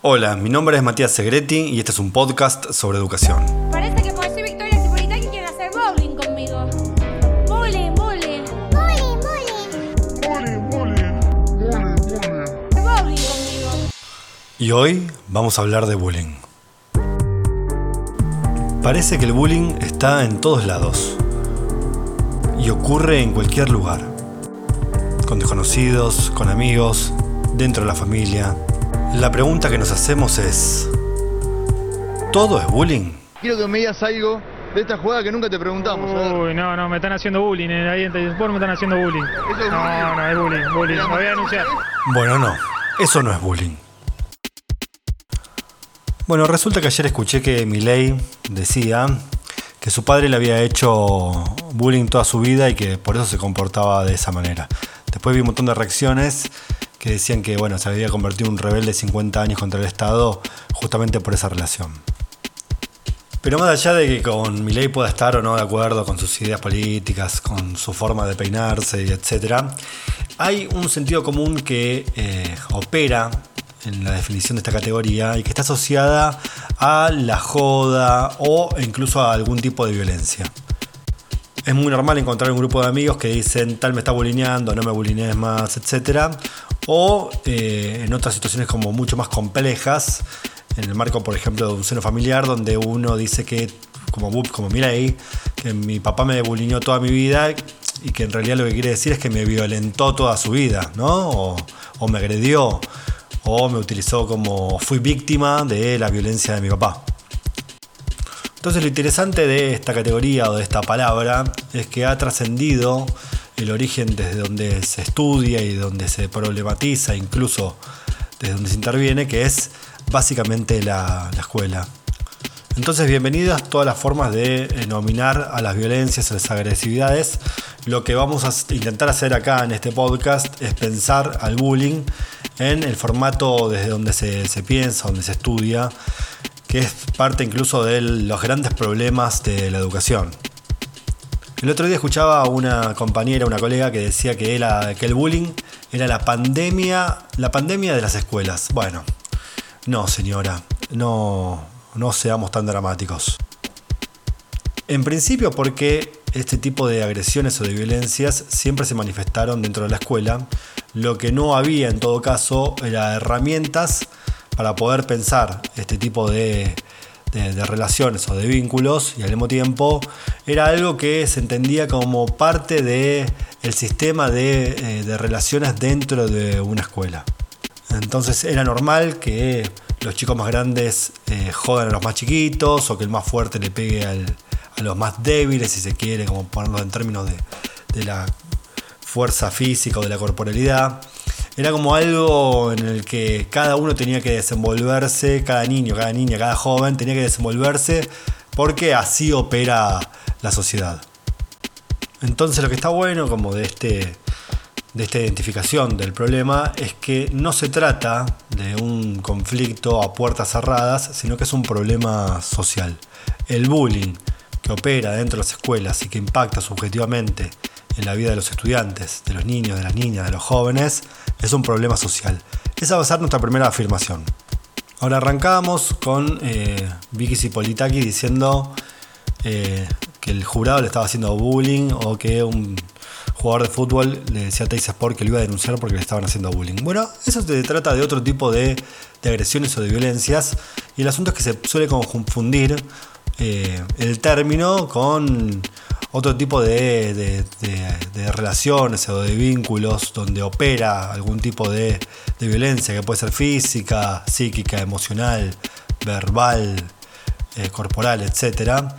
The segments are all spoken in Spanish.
Hola, mi nombre es Matías Segretti y este es un podcast sobre educación. Parece que por ser Victoria Cipolitaki quiere hacer bowling conmigo. Bowling, bowling. Bowling, bowling. Bowling conmigo. Y hoy vamos a hablar de bullying. Parece que el bullying está en todos lados y ocurre en cualquier lugar. Con desconocidos, con amigos, dentro de la familia. La pregunta que nos hacemos es, ¿todo es bullying? Quiero que me digas algo de esta jugada que nunca te preguntamos. Uy, no, no, me están haciendo bullying. eh, Ahí en Telesport me están haciendo bullying. Eso es No, bullying. no, es bullying, bullying. Lo voy a denunciar. Bueno, no, eso no es bullying. Bueno, resulta que ayer escuché que Milei decía que su padre le había hecho bullying toda su vida y que por eso se comportaba de esa manera. Después vi un montón de reacciones que decían que bueno, se había convertido en un rebelde de 50 años contra el Estado justamente por esa relación. Pero más allá de que con Milei pueda estar o no de acuerdo con sus ideas políticas, con su forma de peinarse etcétera, hay un sentido común que eh, opera en la definición de esta categoría y que está asociada a la joda o incluso a algún tipo de violencia. Es muy normal encontrar un grupo de amigos que dicen tal me está bulineando, no me bulinees más, etc. O en otras situaciones como mucho más complejas, en el marco, por ejemplo, de un seno familiar, donde uno dice que, como, Bu- como que mi papá me bulineó toda mi vida y que en realidad lo que quiere decir es que me violentó toda su vida, ¿no? O, o me agredió, o me utilizó como fui víctima de la violencia de mi papá. Entonces lo interesante de esta categoría o de esta palabra es que ha trascendido el origen desde donde se estudia y donde se problematiza, incluso desde donde se interviene, que es básicamente la, la escuela. Entonces, bienvenidas todas las formas de eh, nominar a las violencias, a las agresividades. Lo que vamos a intentar hacer acá en este podcast es pensar al bullying en el formato desde donde se, se piensa, donde se estudia, que es parte incluso de los grandes problemas de la educación. El otro día escuchaba a una compañera, una colega que decía que, era- que el bullying era la pandemia, la pandemia de las escuelas. Bueno, no señora, no, no seamos tan dramáticos. En principio porque este tipo de agresiones o de violencias siempre se manifestaron dentro de la escuela. Lo que no había en todo caso era herramientas para poder pensar este tipo de, de- relaciones o de vínculos y al mismo tiempo era algo que se entendía como parte del el sistema de, eh, de relaciones dentro de una escuela. Entonces era normal que los chicos más grandes eh, jodan a los más chiquitos o que el más fuerte le pegue a los más débiles, si se quiere, como ponerlo en términos de, de la fuerza física o de la corporalidad. Era como algo en el que cada uno tenía que desenvolverse, cada niño, cada niña, cada joven tenía que desenvolverse porque así opera la sociedad. Entonces lo que está bueno como de este de esta identificación del problema es que no se trata de un conflicto a puertas cerradas, sino que es un problema social. El bullying que opera dentro de las escuelas y que impacta subjetivamente en la vida de los estudiantes, de los niños, de las niñas, de los jóvenes, es un problema social. Esa va a ser nuestra primera afirmación. Ahora arrancamos con eh, Vicky Cipolitaki diciendo eh, que el jurado le estaba haciendo bullying o que un jugador de fútbol le decía a Teis Sport que lo iba a denunciar porque le estaban haciendo bullying. Bueno, eso se trata de otro tipo de, agresiones o de violencias y el asunto es que se suele confundir eh, el término con otro tipo de, de- relaciones o de vínculos donde opera algún tipo de, violencia que puede ser física, psíquica, emocional, verbal, eh, corporal, etcétera.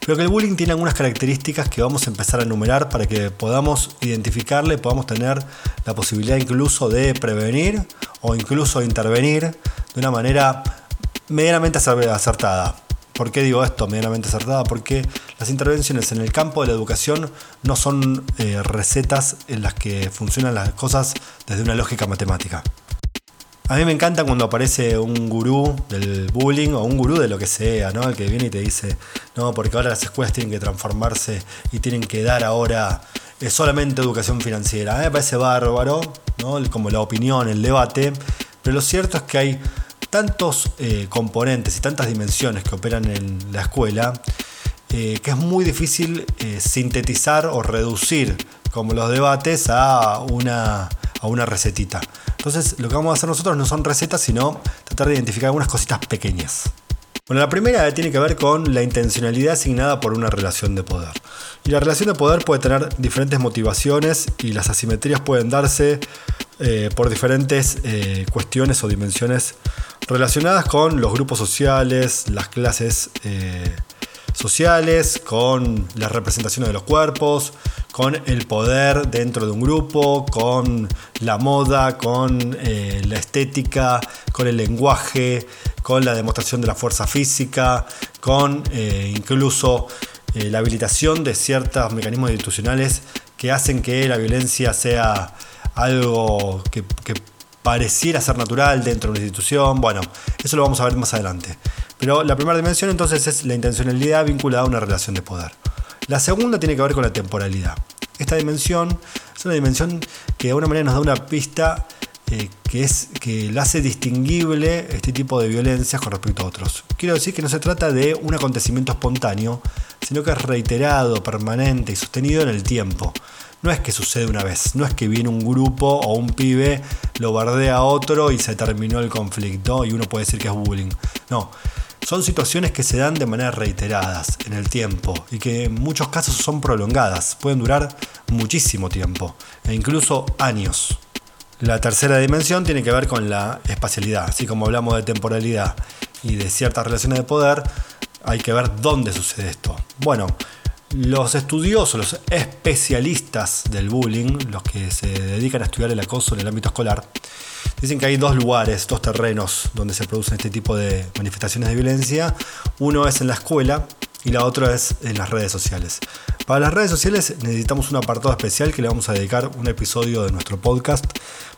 Pero que el bullying tiene algunas características que vamos a empezar a enumerar para que podamos identificarle, podamos tener la posibilidad incluso de prevenir o incluso intervenir de una manera medianamente acer- acertada. ¿Por qué digo esto medianamente acertada? Porque las intervenciones en el campo de la educación no son eh, recetas en las que funcionan las cosas desde una lógica matemática. A mí me encanta cuando aparece un gurú del bullying o un gurú de lo que sea, ¿no? El que viene y te dice, no, porque ahora las escuelas tienen que transformarse y tienen que dar ahora eh, solamente educación financiera. A mí me parece bárbaro, ¿no? Como la opinión, el debate, pero lo cierto es que hay tantos eh, componentes y tantas dimensiones que operan en la escuela eh, que es muy difícil eh, sintetizar o reducir como los debates a una, a una recetita. Entonces lo que vamos a hacer nosotros no son recetas, sino tratar de identificar algunas cositas pequeñas. Bueno, la primera tiene que ver con la intencionalidad asignada por una relación de poder. Y la relación de poder puede tener diferentes motivaciones y las asimetrías pueden darse eh, por diferentes eh, cuestiones o dimensiones relacionadas con los grupos sociales, las clases eh, sociales, con las representaciones de los cuerpos, con el poder dentro de un grupo, con la moda, con la estética, con el lenguaje, con la demostración de la fuerza física, con incluso la habilitación de ciertos mecanismos institucionales que hacen que la violencia sea algo que, pareciera ser natural dentro de una institución. Bueno, eso lo vamos a ver más adelante. Pero la primera dimensión entonces es la intencionalidad vinculada a una relación de poder. La segunda tiene que ver con la temporalidad. Esta dimensión es una dimensión que de alguna manera nos da una pista eh, que, es, que la hace distinguible este tipo de violencias con respecto a otros. Quiero decir que no se trata de un acontecimiento espontáneo, sino que es reiterado, permanente y sostenido en el tiempo no es que sucede una vez, no es que viene un grupo o un pibe, lo bardea a otro y se terminó el conflicto y uno puede decir que es bullying. No, son situaciones que se dan de manera reiteradas en el tiempo y que en muchos casos son prolongadas, pueden durar muchísimo tiempo e incluso años. La tercera dimensión tiene que ver con la espacialidad, así como hablamos de temporalidad y de ciertas relaciones de poder, hay que ver dónde sucede esto. Bueno, los estudiosos, los especialistas del bullying, los que se dedican a estudiar el acoso en el ámbito escolar, dicen que hay dos lugares, dos terrenos donde se producen este tipo de manifestaciones de violencia. Uno es en la escuela y la otra es en las redes sociales. Para las redes sociales necesitamos un apartado especial que le vamos a dedicar un episodio de nuestro podcast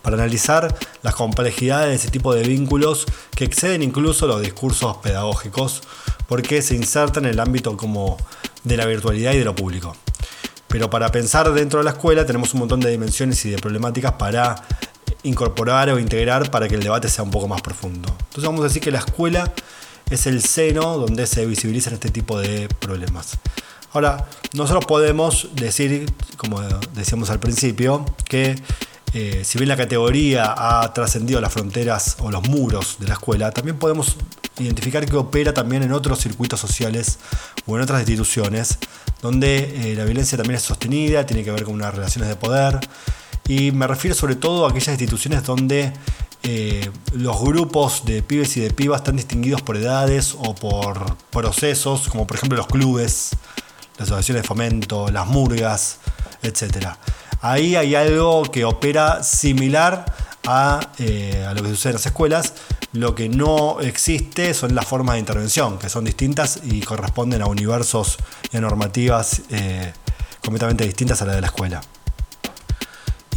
para analizar las complejidades de ese tipo de vínculos que exceden incluso los discursos pedagógicos porque se insertan en el ámbito como de la virtualidad y de lo público. Pero para pensar dentro de la escuela tenemos un montón de dimensiones y de problemáticas para incorporar o integrar para que el debate sea un poco más profundo. Entonces vamos a decir que la escuela es el seno donde se visibilizan este tipo de problemas. Ahora, nosotros podemos decir, como decíamos al principio, que eh, si bien la categoría ha trascendido las fronteras o los muros de la escuela, también podemos identificar que opera también en otros circuitos sociales o en otras instituciones, donde eh, la violencia también es sostenida, tiene que ver con unas relaciones de poder, y me refiero sobre todo a aquellas instituciones donde eh, los grupos de pibes y de pibas están distinguidos por edades o por procesos, como por ejemplo los clubes, las asociaciones de fomento, las murgas, etc. Ahí hay algo que opera similar a, eh, a lo que sucede en las escuelas, lo que no existe son las formas de intervención, que son distintas y corresponden a universos y a normativas eh, completamente distintas a la de la escuela.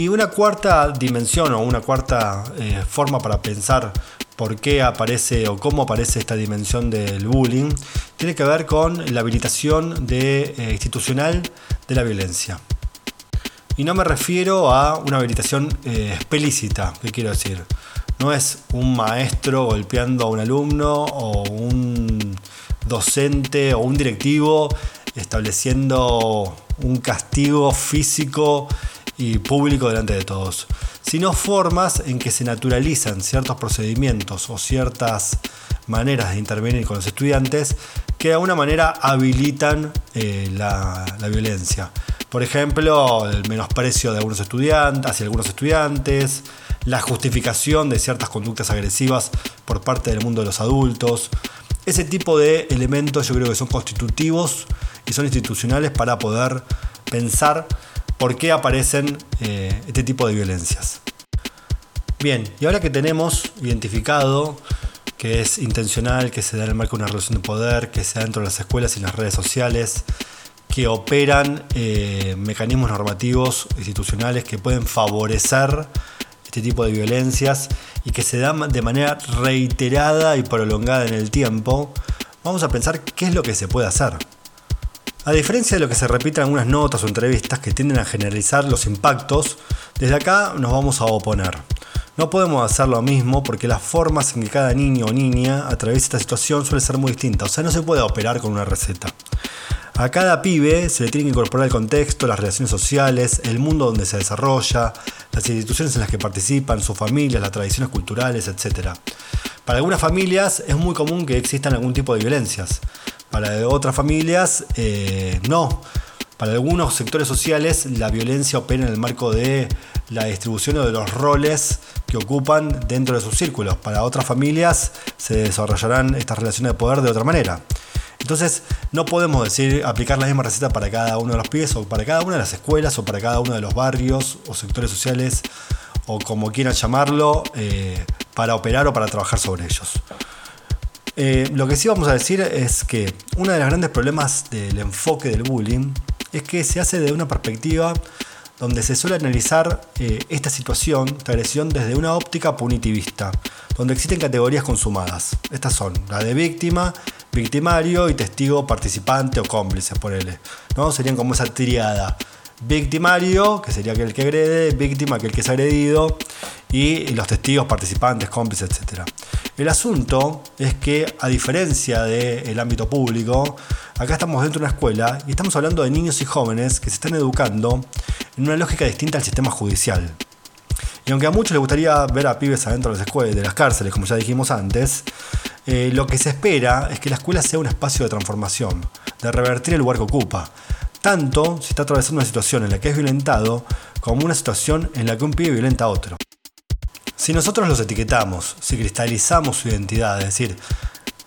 Y una cuarta dimensión o una cuarta eh, forma para pensar por qué aparece o cómo aparece esta dimensión del bullying tiene que ver con la habilitación de, eh, institucional de la violencia. Y no me refiero a una habilitación explícita, ¿qué quiero decir? No es un maestro golpeando a un alumno o un docente o un directivo estableciendo un castigo físico y público delante de todos, sino formas en que se naturalizan ciertos procedimientos o ciertas maneras de intervenir con los estudiantes que de alguna manera habilitan eh, la, la, violencia. Por ejemplo, el menosprecio de algunos estudiantes, hacia algunos estudiantes, la justificación de ciertas conductas agresivas por parte del mundo de los adultos. Ese tipo de elementos yo creo que son constitutivos y son institucionales para poder pensar por qué aparecen eh, este tipo de violencias. Bien, y ahora que tenemos identificado que es intencional, que se da en el marco de una relación de poder, que se da dentro de las escuelas y las redes sociales, que operan eh, mecanismos normativos institucionales que pueden favorecer este tipo de violencias y que se dan de manera reiterada y prolongada en el tiempo, vamos a pensar qué es lo que se puede hacer. A diferencia de lo que se repite en algunas notas o entrevistas que tienden a generalizar los impactos, desde acá nos vamos a oponer. No podemos hacer lo mismo porque las formas en que cada niño o niña atraviesa esta situación suele ser muy distinta. O sea, no se puede operar con una receta. A cada pibe se le tiene que incorporar el contexto, las relaciones sociales, el mundo donde se desarrolla, las instituciones en las que participan, sus familias, las tradiciones culturales, etc. Para algunas familias es muy común que existan algún tipo de violencias. Para otras familias eh, no. Para algunos sectores sociales la violencia opera en el marco de la distribución o de los roles que ocupan dentro de sus círculos. Para otras familias se desarrollarán estas relaciones de poder de otra manera. Entonces, no podemos decir aplicar la misma receta para cada uno de los pies o para cada una de las escuelas o para cada uno de los barrios o sectores sociales o como quieran llamarlo eh, para operar o para trabajar sobre ellos. Eh, lo que sí vamos a decir es que uno de los grandes problemas del enfoque del bullying es que se hace de una perspectiva donde se suele analizar eh, esta situación, esta agresión, desde una óptica punitivista, donde existen categorías consumadas. Estas son la de víctima, victimario y testigo participante o cómplice, por. ¿no? Serían como esa triada. Victimario, que sería aquel que agrede, víctima, aquel que es agredido, y los testigos, participantes, cómplices, etc. El asunto es que, a diferencia del ámbito público, acá estamos dentro de una escuela y estamos hablando de niños y jóvenes que se están educando en una lógica distinta al sistema judicial. Y aunque a muchos les gustaría ver a pibes adentro de las escuelas, de las cárceles, como ya dijimos antes, eh, lo que se espera es que la escuela sea un espacio de transformación, de revertir el lugar que ocupa. Tanto si está atravesando una situación en la que es violentado, como una situación en la que un pibe violenta a otro. Si nosotros los etiquetamos, si cristalizamos su identidad, es decir,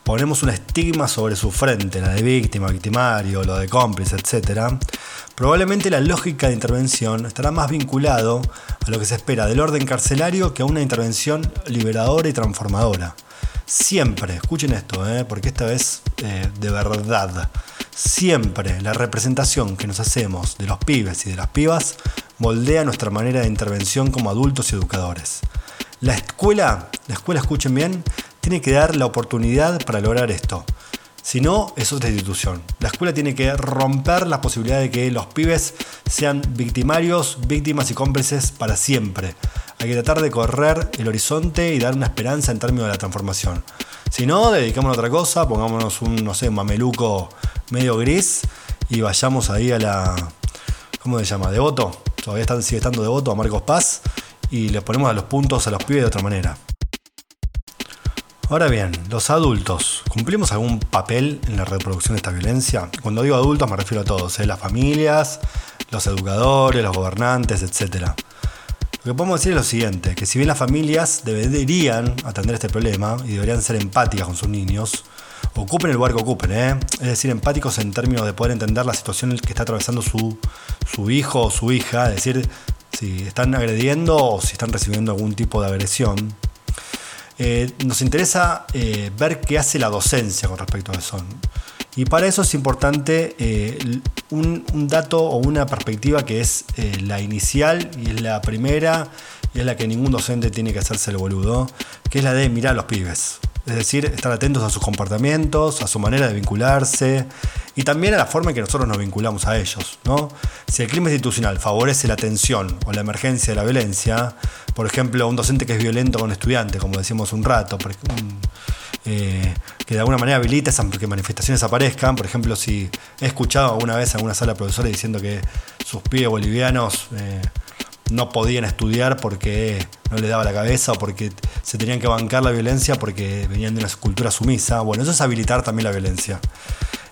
ponemos un estigma sobre su frente, la de víctima, victimario, lo de cómplice, etc., probablemente la lógica de intervención estará más vinculado a lo que se espera del orden carcelario que a una intervención liberadora y transformadora. Siempre, escuchen esto, eh, porque esta vez eh, de verdad, siempre la representación que nos hacemos de los pibes y de las pibas moldea nuestra manera de intervención como adultos y educadores. La escuela, la escuela, escuchen bien, tiene que dar la oportunidad para lograr esto. Si no, es otra institución. La escuela tiene que romper la posibilidad de que los pibes sean victimarios, víctimas y cómplices para siempre. Hay que tratar de correr el horizonte y dar una esperanza en términos de la transformación. Si no, dediquémonos a otra cosa, pongámonos un, no sé, mameluco medio gris y vayamos ahí a la. ¿Cómo se llama? ¿Devoto? Todavía están, sigue estando devoto a Marcos Paz y le ponemos a los puntos a los pibes de otra manera. Ahora bien, los adultos, ¿cumplimos algún papel en la reproducción de esta violencia? Cuando digo adultos me refiero a todos, ¿eh? las familias, los educadores, los gobernantes, etc. Lo que podemos decir es lo siguiente, que si bien las familias deberían atender este problema y deberían ser empáticas con sus niños, ocupen el lugar que ocupen, ¿eh? es decir, empáticos en términos de poder entender la situación que está atravesando su, su hijo o su hija, es decir, si están agrediendo o si están recibiendo algún tipo de agresión. Eh, nos interesa eh, ver qué hace la docencia con respecto a eso. Y para eso es importante un, un, dato o una perspectiva que es la inicial y es la primera y es la que ningún docente tiene que hacerse el boludo, que es la de mirar a los pibes. Es decir, estar atentos a sus comportamientos, a su manera de vincularse y también a la forma en que nosotros nos vinculamos a ellos. ¿no? Si el clima institucional favorece la tensión o la emergencia de la violencia, por ejemplo, un docente que es violento con un estudiante, como decíamos un rato, eh, que de alguna manera habilita que manifestaciones aparezcan, por ejemplo, si he escuchado alguna vez en alguna sala de profesores diciendo que sus pibes bolivianos... Eh, no podían estudiar porque no les daba la cabeza o porque se tenían que bancar la violencia porque venían de una cultura sumisa. Bueno, eso es habilitar también la violencia.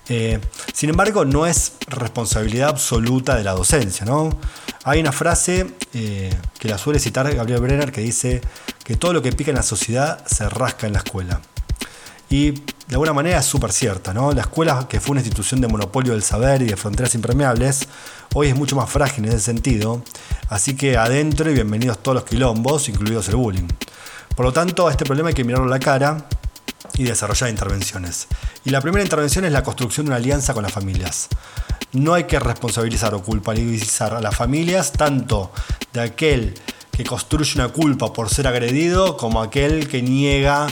Eh, sin embargo, no es responsabilidad absoluta de la docencia. ¿no? Hay una frase eh, que la suele citar Gabriel Brenner que dice que todo lo que pica en la sociedad se rasca en la escuela. Y de alguna manera es súper cierta. ¿no? La escuela, que fue una institución de monopolio del saber y de fronteras impermeables, hoy es mucho más frágil en ese sentido. Así que adentro y bienvenidos todos los quilombos, incluidos el bullying. Por lo tanto, a este problema hay que mirarlo a la cara y desarrollar intervenciones. Y la primera intervención es la construcción de una alianza con las familias. No hay que responsabilizar o culpabilizar a las familias tanto de aquel que construye una culpa por ser agredido como aquel que niega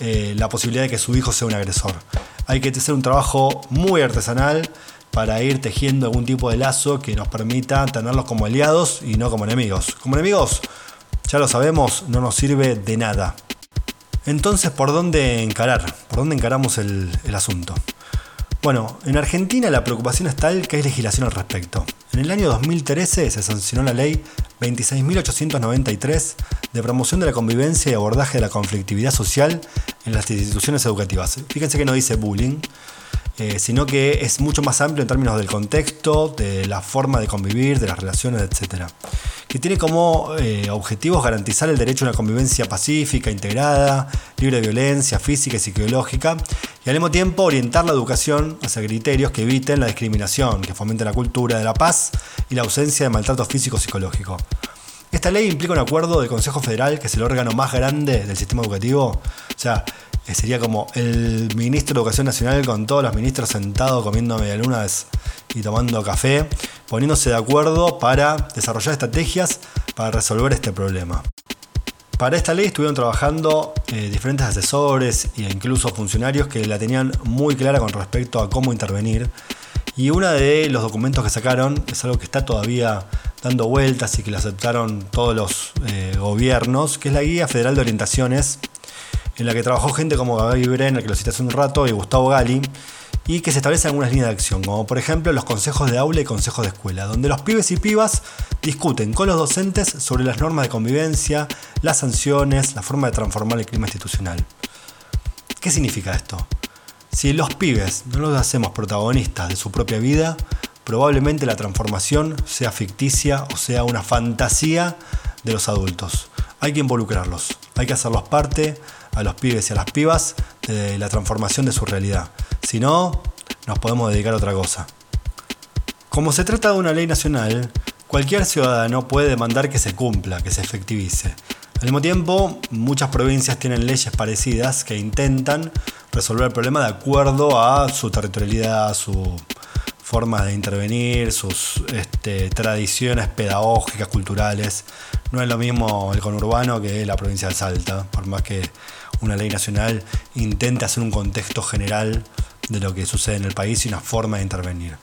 eh, la posibilidad de que su hijo sea un agresor. Hay que hacer un trabajo muy artesanal para ir tejiendo algún tipo de lazo que nos permita tenerlos como aliados y no como enemigos. Como enemigos, ya lo sabemos, no nos sirve de nada. Entonces, ¿por dónde encarar? ¿Por dónde encaramos el, el asunto? Bueno, en Argentina la preocupación es tal que hay legislación al respecto. En el año 2013 se sancionó la ley 26.893 de promoción de la convivencia y abordaje de la conflictividad social en las instituciones educativas. Fíjense que no dice bullying, eh, sino que es mucho más amplio en términos del contexto, de la forma de convivir, de las relaciones, etc. Que tiene como eh, objetivos garantizar el derecho a una convivencia pacífica, integrada, libre de violencia física y psicológica, y al mismo tiempo orientar la educación hacia criterios que eviten la discriminación, que fomenten la cultura de la paz y la ausencia de maltrato físico psicológico. Esta ley implica un acuerdo del Consejo Federal, que es el órgano más grande del sistema educativo. O sea, sería como el ministro de Educación Nacional con todos los ministros sentados comiendo medialunas y tomando café, poniéndose de acuerdo para desarrollar estrategias para resolver este problema. Para esta ley estuvieron trabajando eh, diferentes asesores e incluso funcionarios que la tenían muy clara con respecto a cómo intervenir. Y uno de los documentos que sacaron es algo que está todavía dando vueltas y que lo aceptaron todos los eh, gobiernos, que es la Guía Federal de Orientaciones en la que trabajó gente como Gaby Brenner, que lo cité hace un rato, y Gustavo Gali, y que se establecen algunas líneas de acción, como por ejemplo los consejos de aula y consejos de escuela, donde los pibes y pibas discuten con los docentes sobre las normas de convivencia, las sanciones, la forma de transformar el clima institucional. ¿Qué significa esto? Si los pibes no los hacemos protagonistas de su propia vida, probablemente la transformación sea ficticia o sea una fantasía de los adultos. Hay que involucrarlos, hay que hacerlos parte a los pibes y a las pibas de la transformación de su realidad. Si no, nos podemos dedicar a otra cosa. Como se trata de una ley nacional, cualquier ciudadano puede demandar que se cumpla, que se efectivice. Al mismo tiempo, muchas provincias tienen leyes parecidas que intentan resolver el problema de acuerdo a su territorialidad, su forma de intervenir, sus este, tradiciones pedagógicas, culturales. No es lo mismo el conurbano que la provincia de Salta, por más que una ley nacional intente hacer un contexto general de lo que sucede en el país y una forma de intervenir.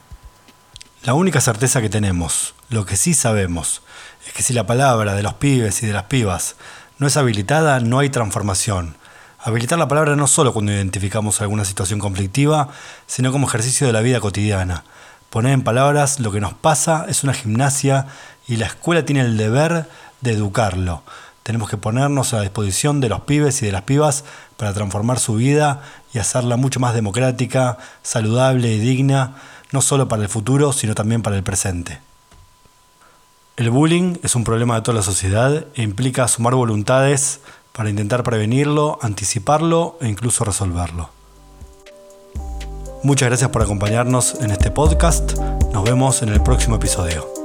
La única certeza que tenemos, lo que sí sabemos, es que si la palabra de los pibes y de las pibas no es habilitada, no hay transformación. Habilitar la palabra no solo cuando identificamos alguna situación conflictiva, sino como ejercicio de la vida cotidiana. Poner en palabras lo que nos pasa es una gimnasia y la escuela tiene el deber de educarlo, tenemos que ponernos a disposición de los pibes y de las pibas para transformar su vida y hacerla mucho más democrática, saludable y digna, no solo para el futuro, sino también para el presente. El bullying es un problema de toda la sociedad e implica sumar voluntades para intentar prevenirlo, anticiparlo e incluso resolverlo. Muchas gracias por acompañarnos en este podcast. Nos vemos en el próximo episodio.